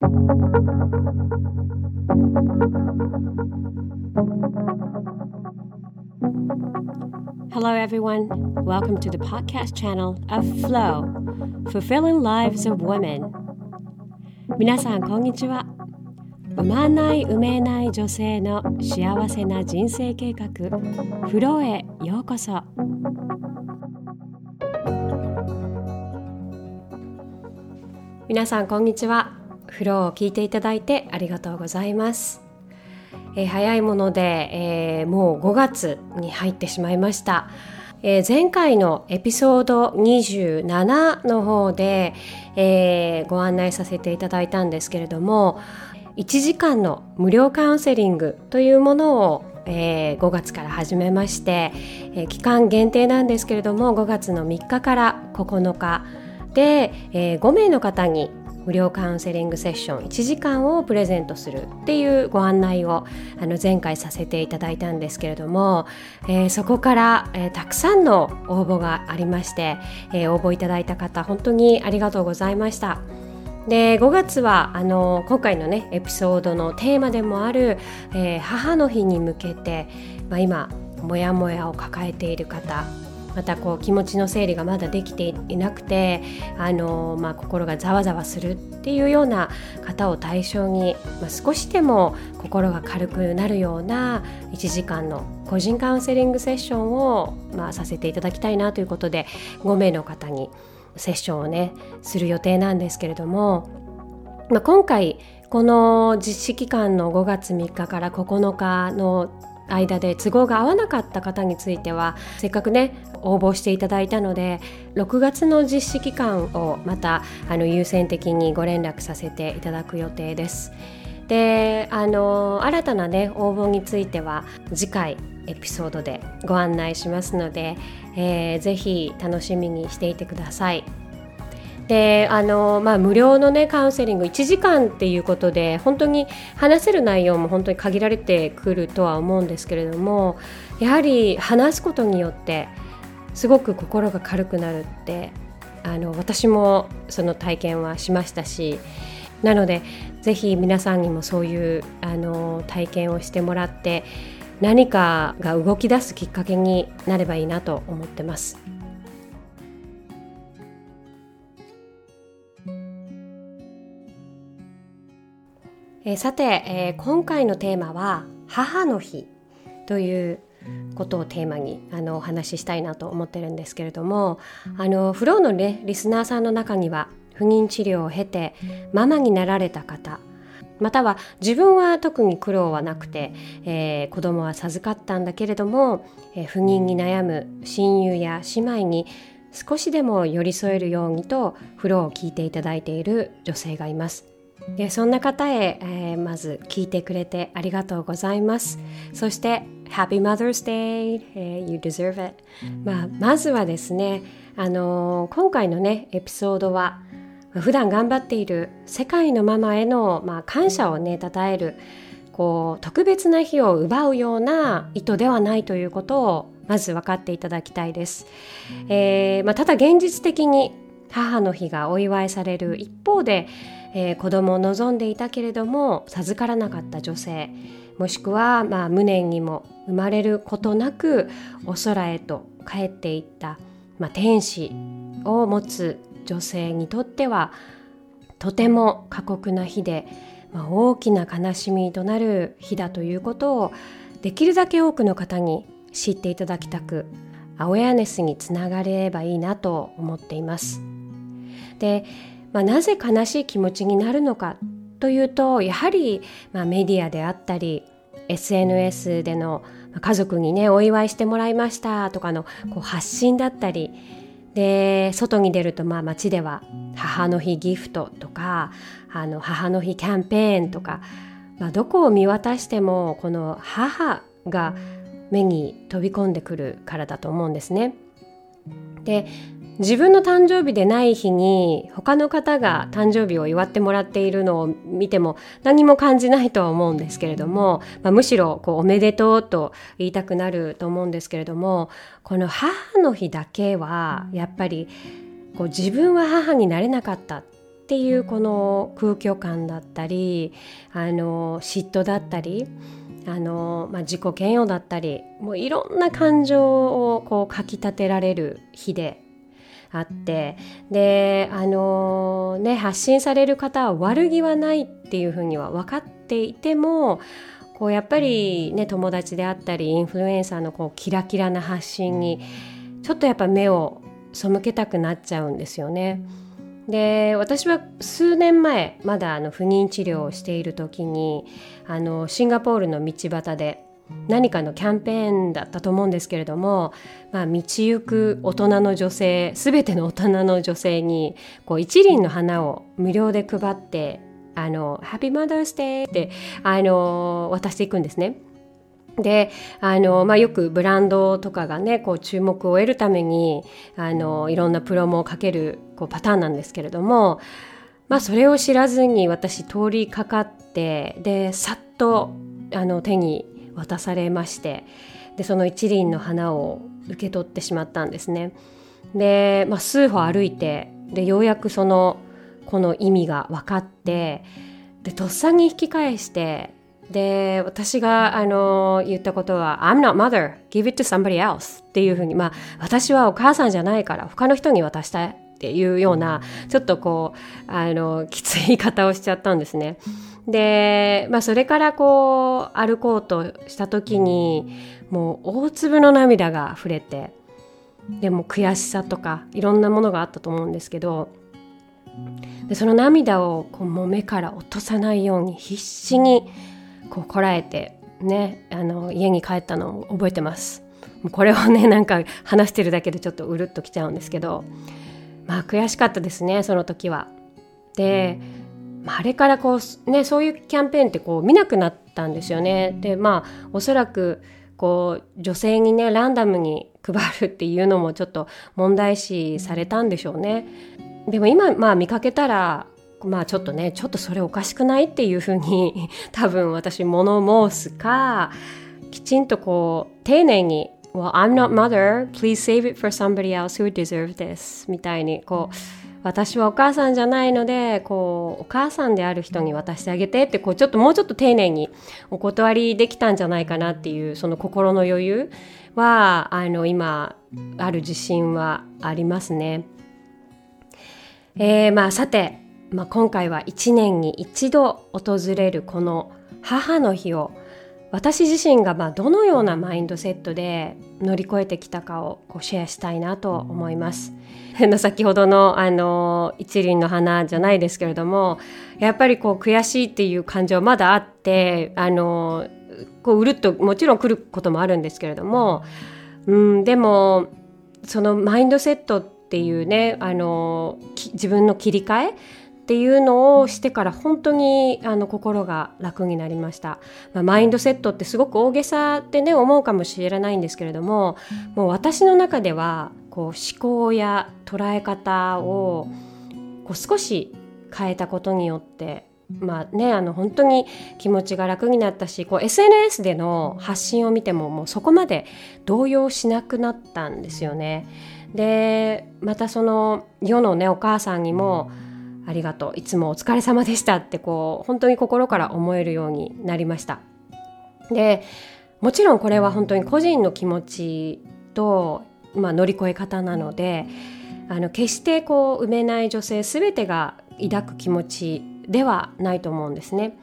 Hello, everyone. Welcome to the podcast channel of Flow Fulfilling Lives of Women. 皆さん、こんにちは。産まない産めない女性の幸せな人生計画フローへようこそ皆さんこんにちはフローを聞いていただいてありがとうございます、えー、早いもので、えー、もう5月に入ってしまいました。えー、前回のエピソード27の方で、えー、ご案内させていただいたんですけれども1時間の無料カウンセリングというものをえー、5月から始めまして、えー、期間限定なんですけれども5月の3日から9日で、えー、5名の方に無料カウンセリングセッション1時間をプレゼントするっていうご案内をあの前回させていただいたんですけれども、えー、そこから、えー、たくさんの応募がありまして、えー、応募いただいた方本当にありがとうございました。で5月はあの今回のねエピソードのテーマでもある、えー、母の日に向けて、まあ、今モヤモヤを抱えている方またこう気持ちの整理がまだできていなくてあの、まあ、心がざわざわするっていうような方を対象に、まあ、少しでも心が軽くなるような1時間の個人カウンセリングセッションを、まあ、させていただきたいなということで5名の方にセッションをねする予定なんですけれども、まあ、今回この実施期間の5月3日から9日の間で都合が合わなかった方についてはせっかくね応募していただいたので6月の実施期間をまたあの優先的にご連絡させていただく予定です。であの新たなね応募については次回エピソードでご案内しますので、えー、ぜひ楽しみにしていてください。であの、まあ、無料の、ね、カウンセリング1時間っていうことで本当に話せる内容も本当に限られてくるとは思うんですけれどもやはり話すことによってすごく心が軽くなるってあの私もその体験はしましたしなのでぜひ皆さんにもそういうあの体験をしてもらって何かが動き出すきっかけになればいいなと思ってます。えー、さて、えー、今回のテーマは母の日ということをテーマにあのお話ししたいなと思ってるんですけれどもあのフローの、ね、リスナーさんの中には不妊治療を経てママになられた方または自分は特に苦労はなくて、えー、子供は授かったんだけれども、えー、不妊に悩む親友や姉妹に少しでも寄り添えるようにとフローを聞いていただいている女性がいます。でそんな方へ、えー、まず聞いてくれてありがとうございますそして Happy Mother's DayYou deserve it、まあ、まずはですねあのー、今回のねエピソードは普段頑張っている世界のママへの、まあ、感謝をね称えるこう特別な日を奪うような意図ではないということをまず分かっていただきたいです。えーまあ、ただ現実的に母の日がお祝いされる一方で、えー、子供を望んでいたけれども授からなかった女性もしくは、まあ、無念にも生まれることなくお空へと帰っていった、まあ、天使を持つ女性にとってはとても過酷な日で、まあ、大きな悲しみとなる日だということをできるだけ多くの方に知っていただきたくアウェアネスにつながればいいなと思っています。で、まあ、なぜ悲しい気持ちになるのかというとやはり、まあ、メディアであったり SNS での家族にねお祝いしてもらいましたとかのこう発信だったりで外に出るとまあ街では母の日ギフトとかあの母の日キャンペーンとか、まあ、どこを見渡してもこの母が目に飛び込んでくるからだと思うんですね。で自分の誕生日でない日に他の方が誕生日を祝ってもらっているのを見ても何も感じないとは思うんですけれども、まあ、むしろこうおめでとうと言いたくなると思うんですけれどもこの母の日だけはやっぱりこう自分は母になれなかったっていうこの空虚感だったりあの嫉妬だったりあの、まあ、自己嫌悪だったりもういろんな感情をこうかきたてられる日であってであのね発信される方は悪気はないっていうふうには分かっていてもこうやっぱりね友達であったりインフルエンサーのこうキラキラな発信にちょっとやっぱ目を背けたくなっちゃうんですよね。で私は数年前まだあの不妊治療をしている時にあのシンガポールの道端で何かのキャンペーンだったと思うんですけれども、まあ、道行く大人の女性全ての大人の女性にこう一輪の花を無料で配って「あのハッピーマザースデー」ってあの渡していくんですね。であの、まあ、よくブランドとかがねこう注目を得るためにあのいろんなプロモをかけるこうパターンなんですけれども、まあ、それを知らずに私通りかかってでさっとあの手に渡されましてでその一輪の花を受け取ってしまったんですね。で、まあ、数歩歩いてでようやくそのこの意味が分かってでとっさに引き返してで私があの言ったことは「I'm not mother give it to somebody else」っていうふうにまあ私はお母さんじゃないから他の人に渡したいっていうようなちょっとこうあのきつい言い方をしちゃったんですね。で、まあ、それからこう歩こうとした時にもう大粒の涙が溢れてでも悔しさとかいろんなものがあったと思うんですけどでその涙をこうもう目から落とさないように必死にこうこらえてねあの家に帰ったのを覚えてますこれをね なんか話してるだけでちょっとうるっときちゃうんですけどまあ悔しかったですねその時は。で、まあ、あれからこうねそういうキャンペーンってこう見なくなったんですよね。でまあおそらくこう女性にねランダムに 配るっていうのもちょっと問題視されたんでしょうね。でも今まあ見かけたらまあちょっとねちょっとそれおかしくないっていうふうに 多分私物申すかきちんとこう丁寧に「Well I'm not mother please save it for somebody else who deserves this」みたいにこう私はお母さんじゃないのでこうお母さんである人に渡してあげてってこうちょっともうちょっと丁寧にお断りできたんじゃないかなっていうその心の余裕はあの今ある自信はありますね。えー、まあさてまあ、今回は1年に一度訪れるこの母の日を私自身がまあどのようなマインドセットで乗り越えてきたかをこうシェアしたいなと思います。先ほどのあの一輪の花じゃないですけれどもやっぱりこう悔しいっていう感情まだあってあのこううるっともちろん来ることもあるんですけれども、うん、でもそのマインドセットっていうねあの自分の切り替えっていうのをしてから本当にあの心が楽になりました、まあ、マインドセットってすごく大げさってね思うかもしれないんですけれどももう私の中ではこう思考や捉え方をこう少し変えたことによってまあね、あの本当に気持ちが楽になったしこう SNS での発信を見てももうそこまで動揺しなくなったんですよね。でまたその世のねお母さんにもありがとういつもお疲れ様でしたってこう本当に心から思えるようになりましたでもちろんこれは本当に個人の気持ちと、まあ、乗り越え方なのであの決してこう埋めない女性全てが抱く気持ちではないと思うんですね。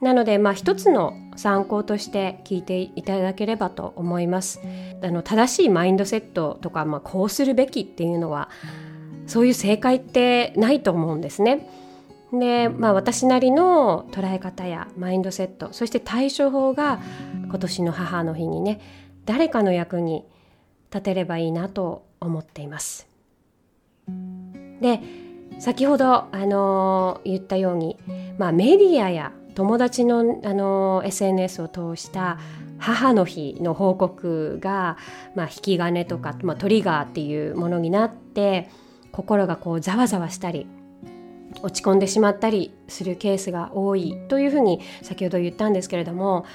なので、まあ、一つの参考として聞いていただければと思います。あの正しいマインドセットとか、まあ、こうするべきっていうのはそういう正解ってないと思うんですね。で、まあ、私なりの捉え方やマインドセットそして対処法が今年の母の日にね誰かの役に立てればいいなと思っています。で先ほど、あの言ったように、まあ、メディアや友達の、あの SNS を通した母の日の報告が、まあ、引き金とか、まあ、トリガーっていうものになって心がこうざわざわしたり落ち込んでしまったりするケースが多いというふうに先ほど言ったんですけれども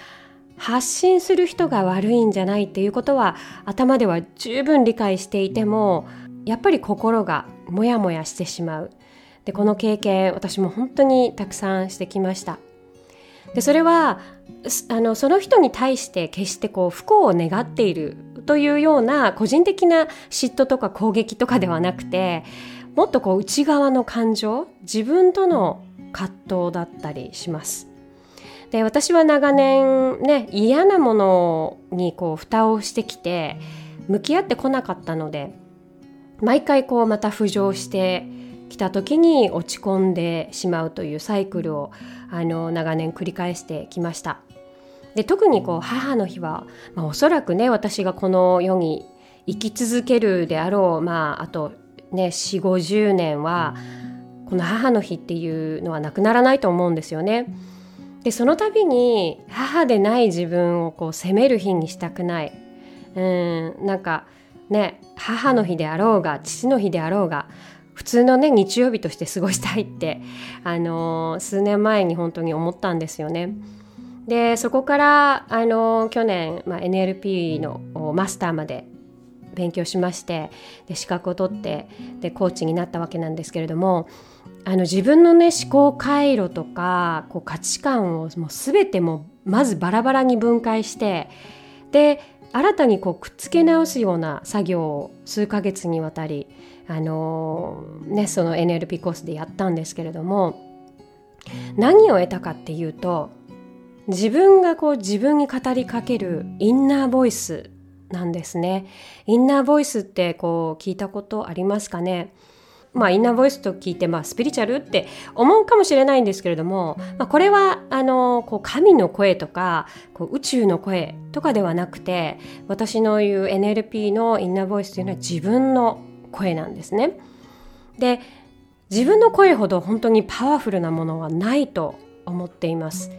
発信する人が悪いんじゃないっていうことは頭では十分理解していてもやっぱり心がモヤモヤしてしまう。でこの経験私も本当にたくさんしてきました。でそれはあのその人に対して決してこう不幸を願っているというような個人的な嫉妬とか攻撃とかではなくてもっとこう内側の感情自分との葛藤だったりします。で私は長年ね嫌なものにこう蓋をしてきて向き合ってこなかったので毎回こうまた浮上してきた時に落ち込んでしまうというサイクルをあの長年繰り返してきました。で特にこう母の日は、まあ、おそらくね私がこの世に生き続けるであろう、まあ、あとね4 5 0年はこの母の日っていうのはなくならないと思うんですよね。でその度に母でない自分をこう責める日にしたくない。うんなんかね母の日であろうが父の日であろうが普通のね日曜日として過ごしたいって、あのー、数年前に本当に思ったんですよね。でそこから、あのー、去年、まあ、NLP のマスターまで勉強しましてで資格を取ってでコーチになったわけなんですけれどもあの自分のね思考回路とかこう価値観をもう全てもまずバラバラに分解してで新たにこうくっつけ直すような作業を数ヶ月にわたりあのね、その NLP コースでやったんですけれども何を得たかっていうと自分がこう自分に語りかけるインナーボイスなんですね。インナーボイスってこう聞いたことありますかね？まあ、インナーボイスと聞いて、まあ、スピリチュアルって思うかもしれないんですけれども、まあ、これはあのこう神の声とかこう宇宙の声とかではなくて私の言う NLP の inner voice というのは自分の声なんですね。で自分の声ほど本当にパワフルなものはないと思っています。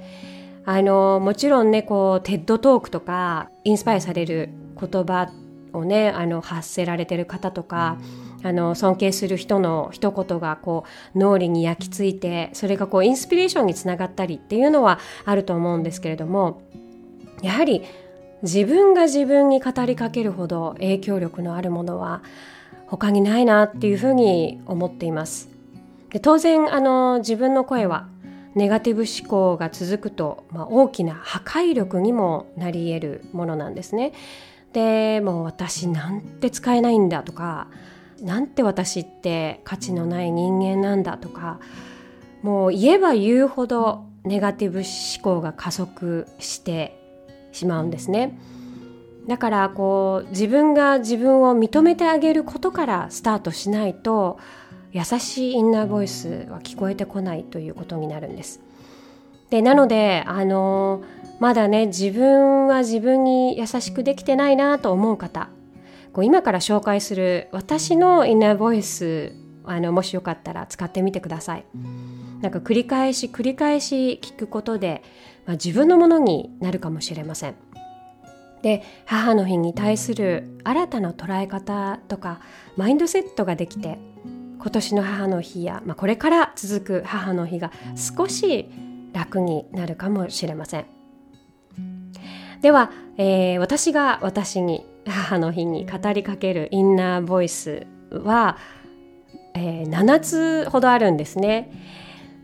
あのもちろんねこう TED Talk とかインスパイアされる言葉をねあの発せられてる方とかあの尊敬する人の一言がこう脳裏に焼き付いてそれがこうインスピレーションにつながったりっていうのはあると思うんですけれどもやはり自分が自分に語りかけるほど影響力のあるものは他にないなっていうふうに思っています。で当然あの自分の声はネガティブ思考が続くと、まあ、大きな破壊力にもなり得るものなんですね。でもう私なんて使えないんだとかなんて私って価値のない人間なんだとかもう言えば言うほどネガティブ思考が加速してしまうんですね。だからこう自分が自分を認めてあげることからスタートしないと優しいインナーボイスは聞こえてこないということになるんです。でなのであのまだね自分は自分に優しくできてないなと思う方こう今から紹介する私のインナーボイスあのもしよかったら使ってみてください。なんか繰り返し繰り返し聞くことで、まあ、自分のものになるかもしれません。で母の日に対する新たな捉え方とかマインドセットができて今年の母の日や、まあ、これから続く母の日が少し楽になるかもしれませんでは、えー、私が私に母の日に語りかけるインナーボイスは、えー、7つほどあるんですね。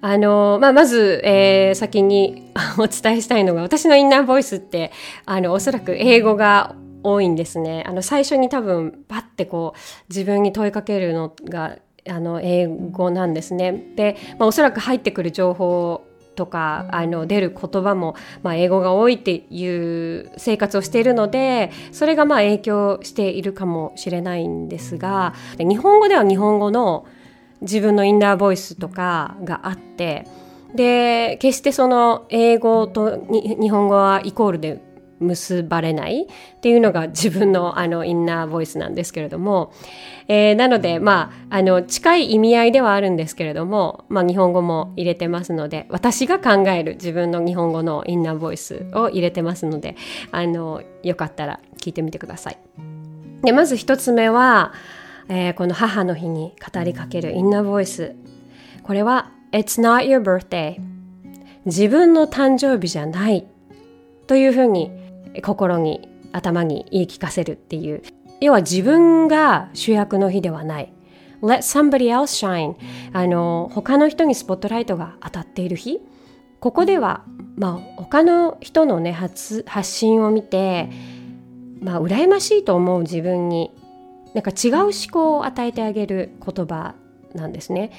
あのまあ、まず、えー、先に お伝えしたいのが私のインナーボイスってあのおそらく英語が多いんですね。あの最初に多分パッてこう自分に問いかけるのがあの英語なんですね。で、まあ、おそらく入ってくる情報とかあの出る言葉も、まあ、英語が多いっていう生活をしているのでそれがまあ影響しているかもしれないんですが日本語では日本語の自分のインナーボイスとかがあってで決してその英語と日本語はイコールで結ばれないっていうのが自分のあのインナーボイスなんですけれども、えー、なのでまああの近い意味合いではあるんですけれども、まあ、日本語も入れてますので私が考える自分の日本語のインナーボイスを入れてますのであのよかったら聞いてみてください。でまず一つ目はえー、この母の日に語りかけるインナーボイスこれは It's not your birthday 自分の誕生日じゃない。というふうに心に頭に言い聞かせるっていう。要は自分が主役の日ではない。Let somebody else shine あの他の人にスポットライトが当たっている日。ここでは、まあ、他の人のね発発信を見て、まあ、羨ましいと思う自分になんか違う思考を与えてあげる言葉なんですね。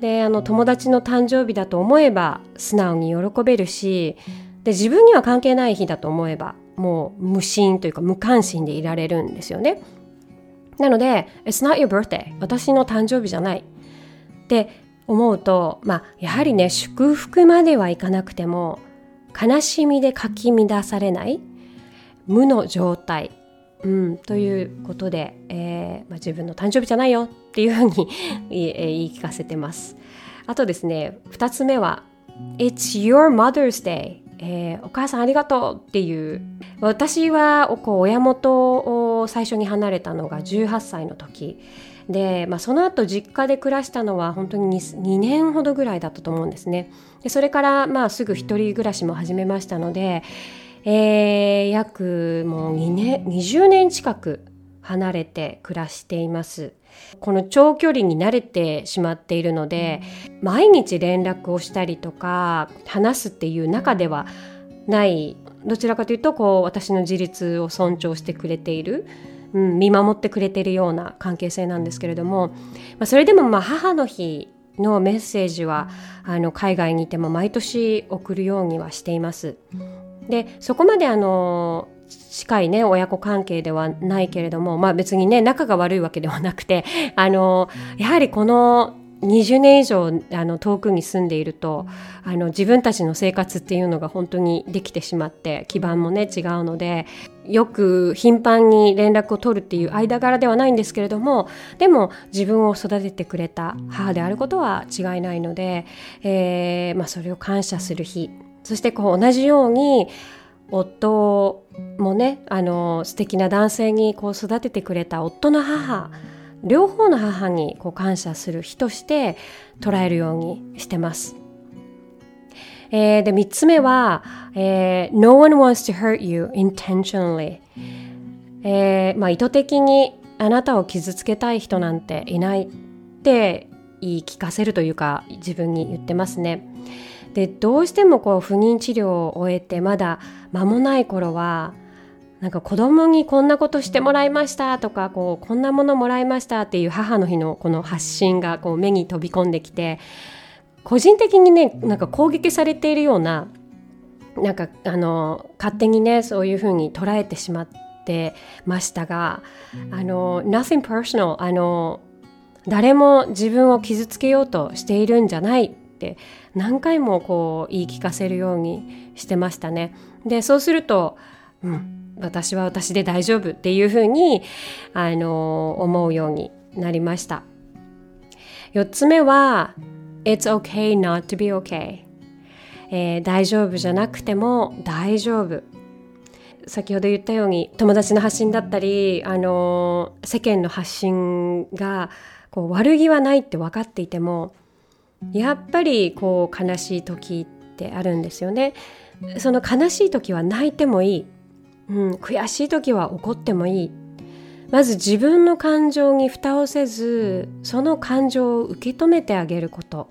であの友達の誕生日だと思えば素直に喜べるしで自分には関係ない日だと思えばもう無心というか無関心でいられるんですよね。なので「It's not your birthday」私の誕生日じゃないって思うとまあやはりね祝福まではいかなくても悲しみでかき乱されない無の状態、うん、ということで、えーまあ、自分の誕生日じゃないよっていうふうに 言い聞かせてます。あとですね2つ目は「It's your Mother's Day」えー、お母さんありがとうっていう。私はこう親元を最初に離れたのが18歳の時。で、まあ、その後実家で暮らしたのは本当に 2, 2年ほどぐらいだったと思うんですね。でそれからまあすぐ一人暮らしも始めましたので、えー、約もう2年20年近く離れて暮らしていますこの長距離に慣れてしまっているので、毎日連絡をしたりとか話すっていう中ではないどちらかというとこう私の自立を尊重してくれている、うん、見守ってくれているような関係性なんですけれども、まあ、それでもまあ母の日のメッセージはあの海外にいても毎年送るようにはしています。でそこまであの近いね親子関係ではないけれどもまあ別にね仲が悪いわけではなくて あのやはりこの20年以上あの遠くに住んでいるとあの自分たちの生活っていうのが本当にできてしまって基盤もね違うのでよく頻繁に連絡を取るっていう間柄ではないんですけれどもでも自分を育ててくれた母であることは違いないので、えーまあ、それを感謝する日そしてこう同じように夫もねあの素敵な男性にこう育ててくれた夫の母両方の母にこう感謝する日として捉えるようにしてます。えー、で3つ目は、えー、No one wants to hurt you intentionally、えーまあ、意図的にあなたを傷つけたい人なんていないって言い聞かせるというか自分に言ってますね。でどうしてもこう不妊治療を終えてまだ間もない頃はなんか子供にこんなことしてもらいましたとかこうこんなものもらいましたっていう母の日のこの発信がこう目に飛び込んできて個人的にねなんか攻撃されているようななんかあの勝手にねそういうふうに捉えてしまってましたがあの nothing personal あの誰も自分を傷つけようとしているんじゃないって何回もこう言い聞かせるようにしてましたね。でそうすると、うん、私は私で大丈夫っていうふうにあの思うようになりました。4つ目は It's okay not to be okay、えー、大丈夫じゃなくても大丈夫先ほど言ったように友達の発信だったり、あの世間の発信がこう悪気はないって分かっていてもやっぱりこう悲しい時ってあるんですよね。その悲しい時は泣いてもいい、うん、悔しい時は怒ってもいいまず自分の感情に蓋をせずその感情を受け止めてあげること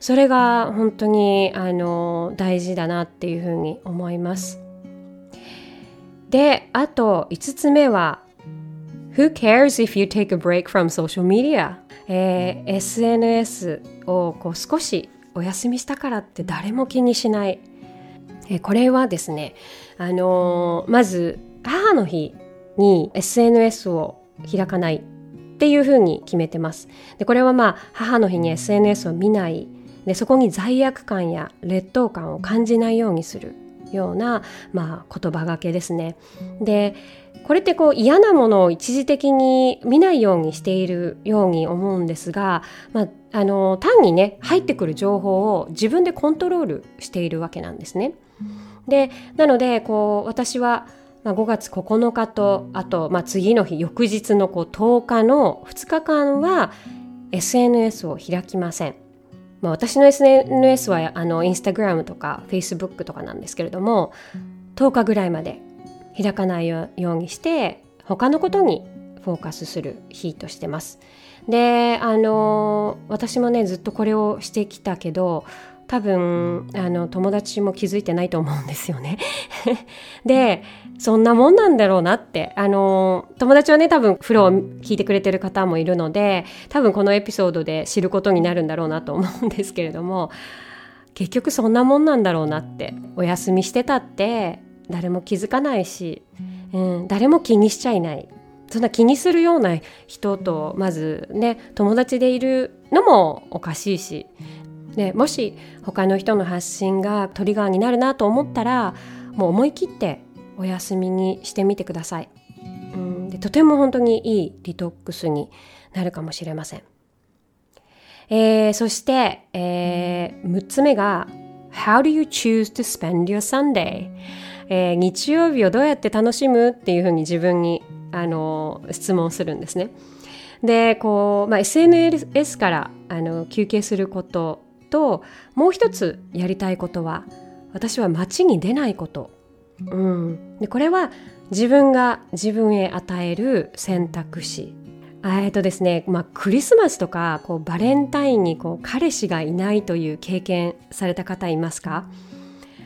それが本当にあの大事だなっていうふうに思います。であと5つ目は Who cares if you take a break from social media? えー、SNS をこう少しお休みしたからって誰も気にしない、えー、これはですね、あのー、まず母の日に SNS を開かないっていうふうに決めてます。でこれはまあ母の日に SNS を見ない。でそこに罪悪感や劣等感を感じないようにするような、まあ、言葉がけですね。でこれってこう嫌なものを一時的に見ないようにしているように思うんですが、まあ、あの単にね入ってくる情報を自分でコントロールしているわけなんですね。でなのでこう私は、まあ、5月9日とあと、まあ、次の日翌日のこう10日の2日間は SNS を開きません。まあ、私の SNS はあのインスタグラムとかフェイスブックとかなんですけれども10日ぐらいまで開かないようにして他のことにフォーカスする日としてます。であの私もねずっとこれをしてきたけど多分あの友達も気づいてないと思うんですよね。でそんなもんなんだろうなってあの友達はね多分フローを聞いてくれてる方もいるので多分このエピソードで知ることになるんだろうなと思うんですけれども結局そんなもんなんだろうなってお休みしてたって誰も気づかないし、うん、誰も気にしちゃいない。そんな気にするような人とまずね友達でいるのもおかしいしでもし他の人の発信がトリガーになるなと思ったらもう思い切ってお休みにしてみてください、うん、でとても本当にいいデトックスになるかもしれません、えー、そして、えー、6つ目が How do you choose to spend your Sunday? えー、日曜日をどうやって楽しむっていうふうに自分にあの質問するんですね。でこう、まあ、SNS からあの休憩することともう一つやりたいことは私は街に出ないこと、うん、でこれは自分が自分へ与える選択肢。えっとですね、まあ、クリスマスとかこうバレンタインにこう彼氏がいないという経験された方いますか？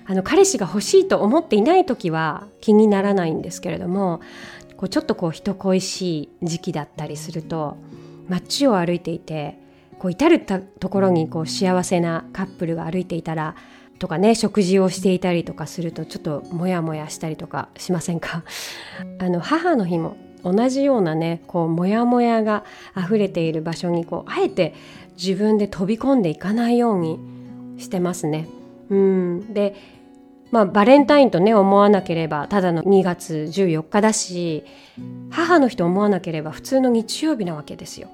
あの彼氏が欲しいと思っていない時は気にならないんですけれどもこうちょっとこう人恋しい時期だったりすると街を歩いていてこう至るところにこう幸せなカップルが歩いていたらとかね食事をしていたりとかするとちょっとモヤモヤしたりとかしませんか？あの母の日も同じようなねこうモヤモヤが溢れている場所にこうあえて自分で飛び込んでいかないようにしてますね。うんでまあバレンタインとね思わなければただの2月14日だし母の日と思わなければ普通の日曜日なわけですよ。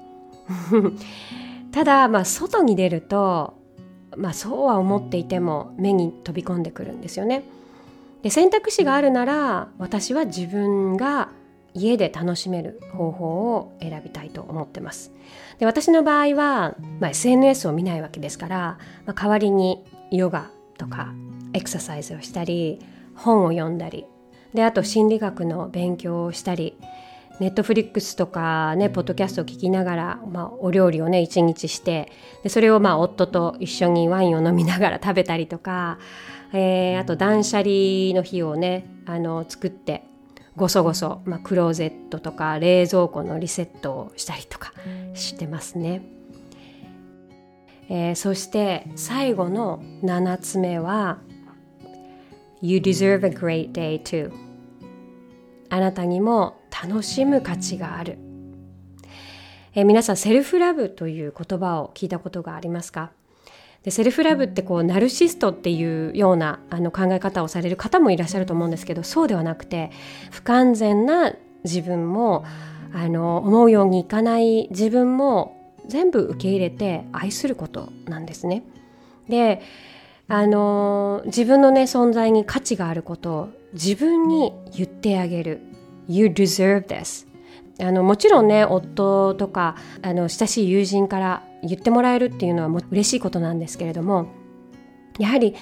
ただまあ外に出るとまあそうは思っていても目に飛び込んでくるんですよね。で選択肢があるなら私は自分が家で楽しめる方法を選びたいと思ってます。で私の場合は、まあ、SNS を見ないわけですから、まあ、代わりにヨガとかエクササイズをしたり本を読んだり。であと心理学の勉強をしたり。ネットフリックスとかねポッドキャストを聞きながら、まあ、お料理をね一日してでそれをまあ夫と一緒にワインを飲みながら 食べたりとか、えー、あと断捨離の日をねあの作ってごそごそ、まあ、クローゼットとか冷蔵庫のリセットをしたりとかしてますね。えー、そして最後の7つ目は You deserve a great day too. あなたにも楽しむ価値がある、え、皆さんセルフラブという言葉を聞いたことがありますか？でセルフラブってこうナルシストっていうようなあの考え方をされる方もいらっしゃると思うんですけどそうではなくて不完全な自分もあの思うようにいかない自分も全部受け入れて愛することなんですね。であの自分のね存在に価値があることを自分に言ってあげる。You deserve this. あのもちろんね夫とかあの親しい友人から言ってもらえるっていうのはも嬉しいことなんですけれどもやはり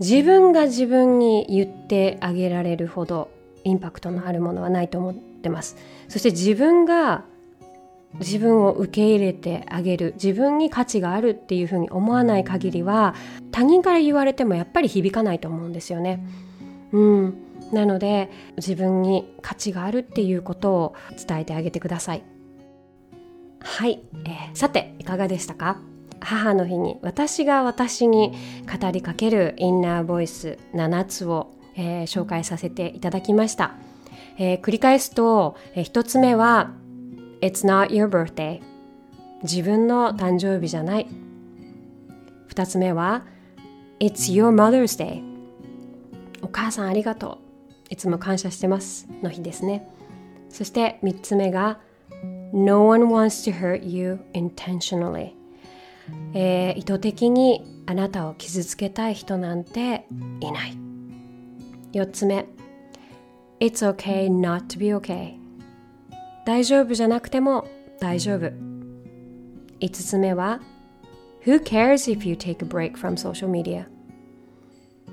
自分が自分に言ってあげられるほどインパクトのあるものはないと思ってます。そして自分が自分を受け入れてあげる自分に価値があるっていうふうに思わない限りは他人から言われてもやっぱり響かないと思うんですよね。うん、なので自分に価値があるっていうことを伝えてあげてください。はい、えー、さていかがでしたか？母の日に私が私に語りかけるインナーボイス7つを、えー、紹介させていただきました。えー、繰り返すと、え、1つ目は It's not your birthday 自分の誕生日じゃない2つ目は It's your mother's day お母さんありがとういつも感謝してますの日ですねそして3つ目が No one wants to hurt you intentionally、えー、意図的にあなたを傷つけたい人なんていない4つ目 It's okay not to be okay 大丈夫じゃなくても大丈夫5つ目は Who cares if you take a break from social media?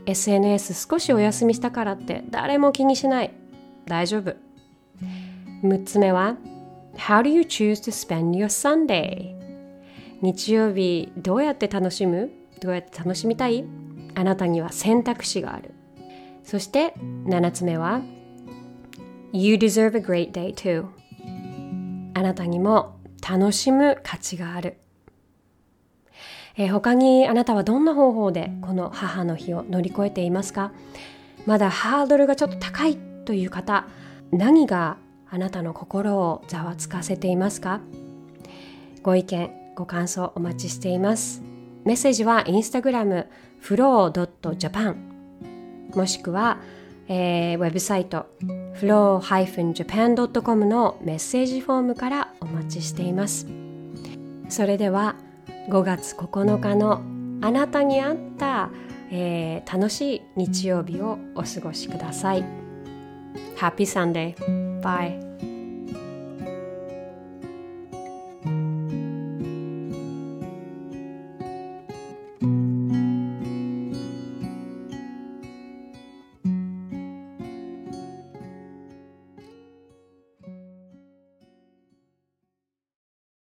SNS 少しお休みしたからって誰も気にしない大丈夫6つ目は How do you choose to spend your Sunday? 日曜日どうやって楽しむどうやって楽しみたいあなたには選択肢がある。そして7つ目は You deserve a great day too. あなたにも楽しむ価値がある。えー、他にあなたはどんな方法でこの母の日を乗り越えていますか？まだハードルがちょっと高いという方何があなたの心をざわつかせていますか？ご意見ご感想お待ちしています。メッセージはインスタグラム flow.japan もしくは、えー、ウェブサイト flow-japan.com のメッセージフォームからお待ちしていますそれでは5月9日のあなたに合った、えー、楽しい日曜日をお過ごしください。Happy Sunday! Bye!